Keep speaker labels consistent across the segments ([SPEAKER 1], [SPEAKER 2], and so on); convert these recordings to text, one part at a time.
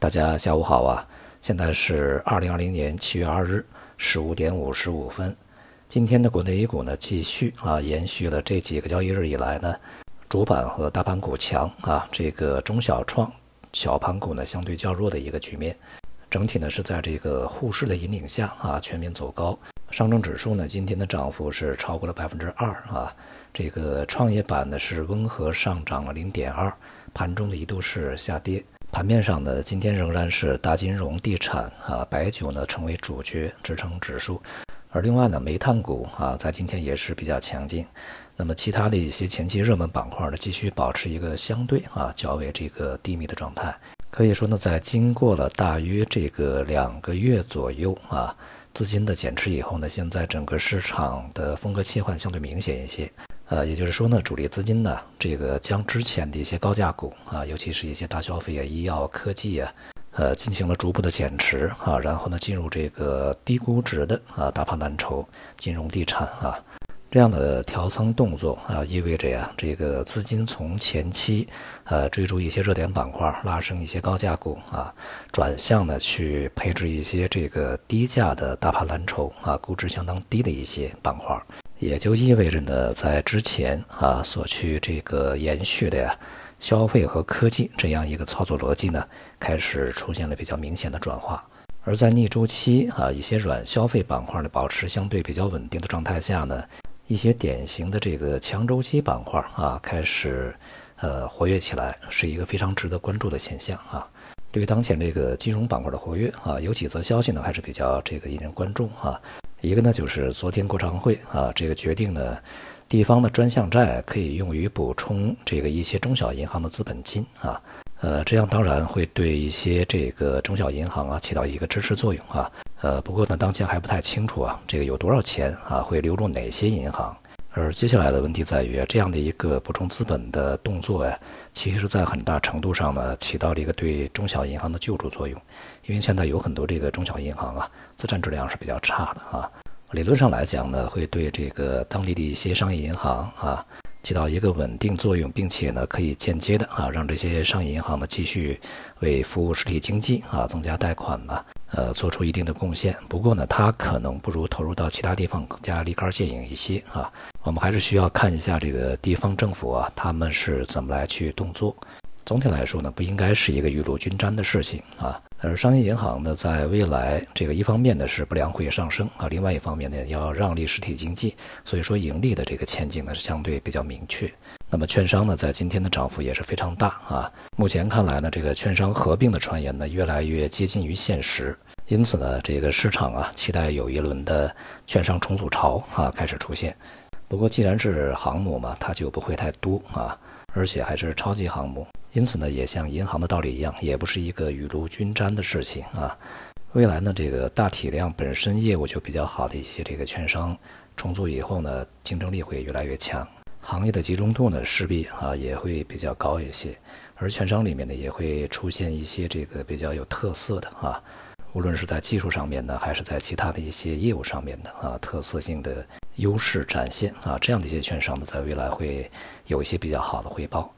[SPEAKER 1] 大家下午好啊！现在是二零二零年七月二日十五点五十五分。今天的国内 A 股呢，继续啊延续了这几个交易日以来呢，主板和大盘股强啊，这个中小创小盘股呢相对较弱的一个局面。整体呢是在这个沪市的引领下啊，全面走高。上证指数呢今天的涨幅是超过了百分之二啊，这个创业板呢是温和上涨了零点二，盘中的一度是下跌。盘面上呢，今天仍然是大金融、地产啊、白酒呢成为主角支撑指数，而另外呢，煤炭股啊在今天也是比较强劲。那么其他的一些前期热门板块呢，继续保持一个相对啊较为这个低迷的状态。可以说呢，在经过了大约这个两个月左右啊资金的减持以后呢，现在整个市场的风格切换相对明显一些。呃，也就是说呢，主力资金呢，这个将之前的一些高价股啊，尤其是一些大消费啊、医药、科技啊，呃，进行了逐步的减持啊，然后呢，进入这个低估值的啊，大盘蓝筹、金融、地产啊，这样的调仓动作啊，意味着呀，这个资金从前期呃追逐一些热点板块，拉升一些高价股啊，转向呢去配置一些这个低价的大盘蓝筹啊，估值相当低的一些板块。也就意味着呢，在之前啊所去这个延续的呀，消费和科技这样一个操作逻辑呢，开始出现了比较明显的转化。而在逆周期啊，一些软消费板块呢保持相对比较稳定的状态下呢，一些典型的这个强周期板块啊开始呃活跃起来，是一个非常值得关注的现象啊。对于当前这个金融板块的活跃啊，有几则消息呢还是比较这个引人关注啊。一个呢，就是昨天国常会啊，这个决定呢，地方的专项债可以用于补充这个一些中小银行的资本金啊，呃，这样当然会对一些这个中小银行啊起到一个支持作用啊，呃，不过呢，当前还不太清楚啊，这个有多少钱啊会流入哪些银行。而接下来的问题在于，这样的一个补充资本的动作呀，其实在很大程度上呢，起到了一个对中小银行的救助作用。因为现在有很多这个中小银行啊，资产质量是比较差的啊。理论上来讲呢，会对这个当地的一些商业银行啊，起到一个稳定作用，并且呢，可以间接的啊，让这些商业银行呢继续为服务实体经济啊，增加贷款呢。呃，做出一定的贡献。不过呢，它可能不如投入到其他地方更加立竿见影一些啊。我们还是需要看一下这个地方政府啊，他们是怎么来去动作。总体来说呢，不应该是一个雨露均沾的事情啊。而商业银行呢，在未来这个一方面呢是不良会上升啊，另外一方面呢要让利实体经济，所以说盈利的这个前景呢是相对比较明确。那么券商呢，在今天的涨幅也是非常大啊。目前看来呢，这个券商合并的传言呢越来越接近于现实，因此呢，这个市场啊期待有一轮的券商重组潮啊开始出现。不过既然是航母嘛，它就不会太多啊，而且还是超级航母。因此呢，也像银行的道理一样，也不是一个雨露均沾的事情啊。未来呢，这个大体量本身业务就比较好的一些这个券商重组以后呢，竞争力会越来越强，行业的集中度呢势必啊也会比较高一些。而券商里面呢，也会出现一些这个比较有特色的啊，无论是在技术上面呢，还是在其他的一些业务上面的啊，特色性的优势展现啊，这样的一些券商呢，在未来会有一些比较好的回报。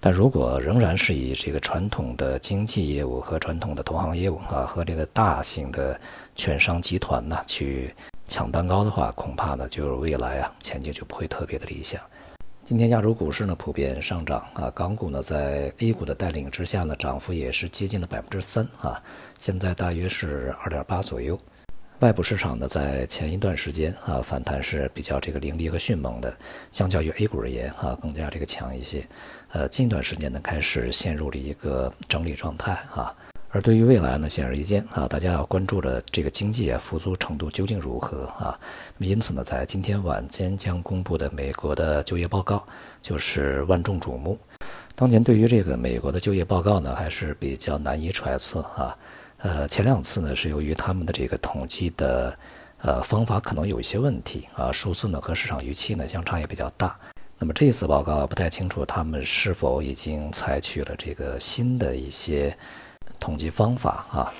[SPEAKER 1] 但如果仍然是以这个传统的经纪业务和传统的投行业务啊，和这个大型的券商集团呢去抢蛋糕的话，恐怕呢就是未来啊前景就不会特别的理想。今天亚洲股市呢普遍上涨啊，港股呢在 A 股的带领之下呢，涨幅也是接近了百分之三啊，现在大约是二点八左右。外部市场呢，在前一段时间啊，反弹是比较这个凌厉和迅猛的，相较于 A 股而言啊，更加这个强一些。呃，近段时间呢，开始陷入了一个整理状态啊。而对于未来呢，显而易见啊，大家要关注的这个经济啊复苏程度究竟如何啊？那么因此呢，在今天晚间将公布的美国的就业报告就是万众瞩目。当前对于这个美国的就业报告呢，还是比较难以揣测啊。呃，前两次呢是由于他们的这个统计的呃方法可能有一些问题啊，数字呢和市场预期呢相差也比较大。那么这一次报告不太清楚他们是否已经采取了这个新的一些统计方法啊。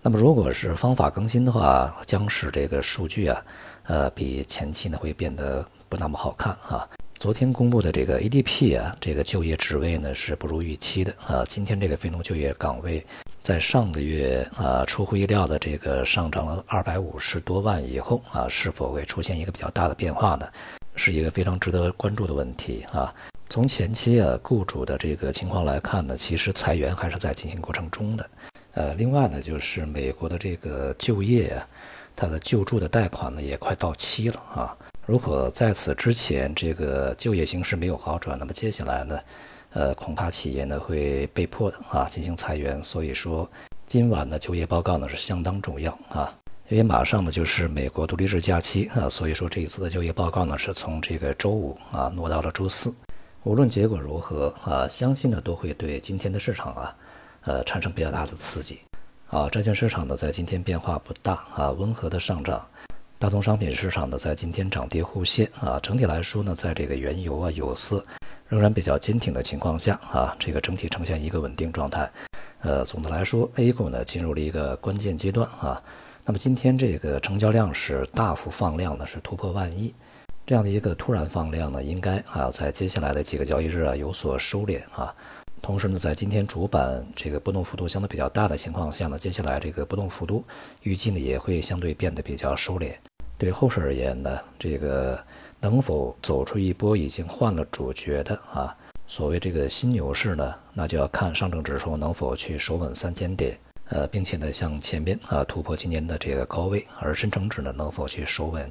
[SPEAKER 1] 那么如果是方法更新的话，将使这个数据啊，呃，比前期呢会变得不那么好看啊。昨天公布的这个 ADP 啊，这个就业职位呢是不如预期的啊。今天这个非农就业岗位。在上个月啊出乎意料的这个上涨了二百五十多万以后啊，是否会出现一个比较大的变化呢？是一个非常值得关注的问题啊。从前期啊雇主的这个情况来看呢，其实裁员还是在进行过程中的。呃，另外呢，就是美国的这个就业啊，它的救助的贷款呢也快到期了啊。如果在此之前这个就业形势没有好转，那么接下来呢，呃，恐怕企业呢会被迫的啊进行裁员。所以说，今晚的就业报告呢是相当重要啊，因为马上呢就是美国独立日假期啊，所以说这一次的就业报告呢是从这个周五啊挪到了周四。无论结果如何啊，相信呢都会对今天的市场啊，呃产生比较大的刺激。啊，债券市场呢在今天变化不大啊，温和的上涨。大宗商品市场呢在今天涨跌互现啊，整体来说呢，在这个原油啊、有色仍然比较坚挺的情况下啊，这个整体呈现一个稳定状态。呃，总的来说，A 股呢进入了一个关键阶段啊。那么今天这个成交量是大幅放量呢，是突破万亿。这样的一个突然放量呢，应该啊在接下来的几个交易日啊有所收敛啊。同时呢，在今天主板这个波动幅度相对比较大的情况下呢，接下来这个波动幅度预计呢也会相对变得比较收敛。对后市而言呢，这个能否走出一波已经换了主角的啊所谓这个新牛市呢，那就要看上证指数能否去守稳三千点，呃，并且呢向前边啊突破今年的这个高位，而深成指呢能否去守稳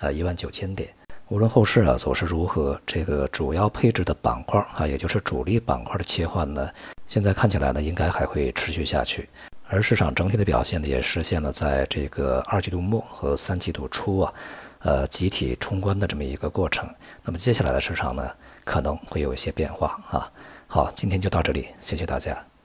[SPEAKER 1] 啊一万九千点。无论后市啊走势如何，这个主要配置的板块啊，也就是主力板块的切换呢，现在看起来呢，应该还会持续下去。而市场整体的表现呢，也实现了在这个二季度末和三季度初啊，呃，集体冲关的这么一个过程。那么接下来的市场呢，可能会有一些变化啊。好，今天就到这里，谢谢大家。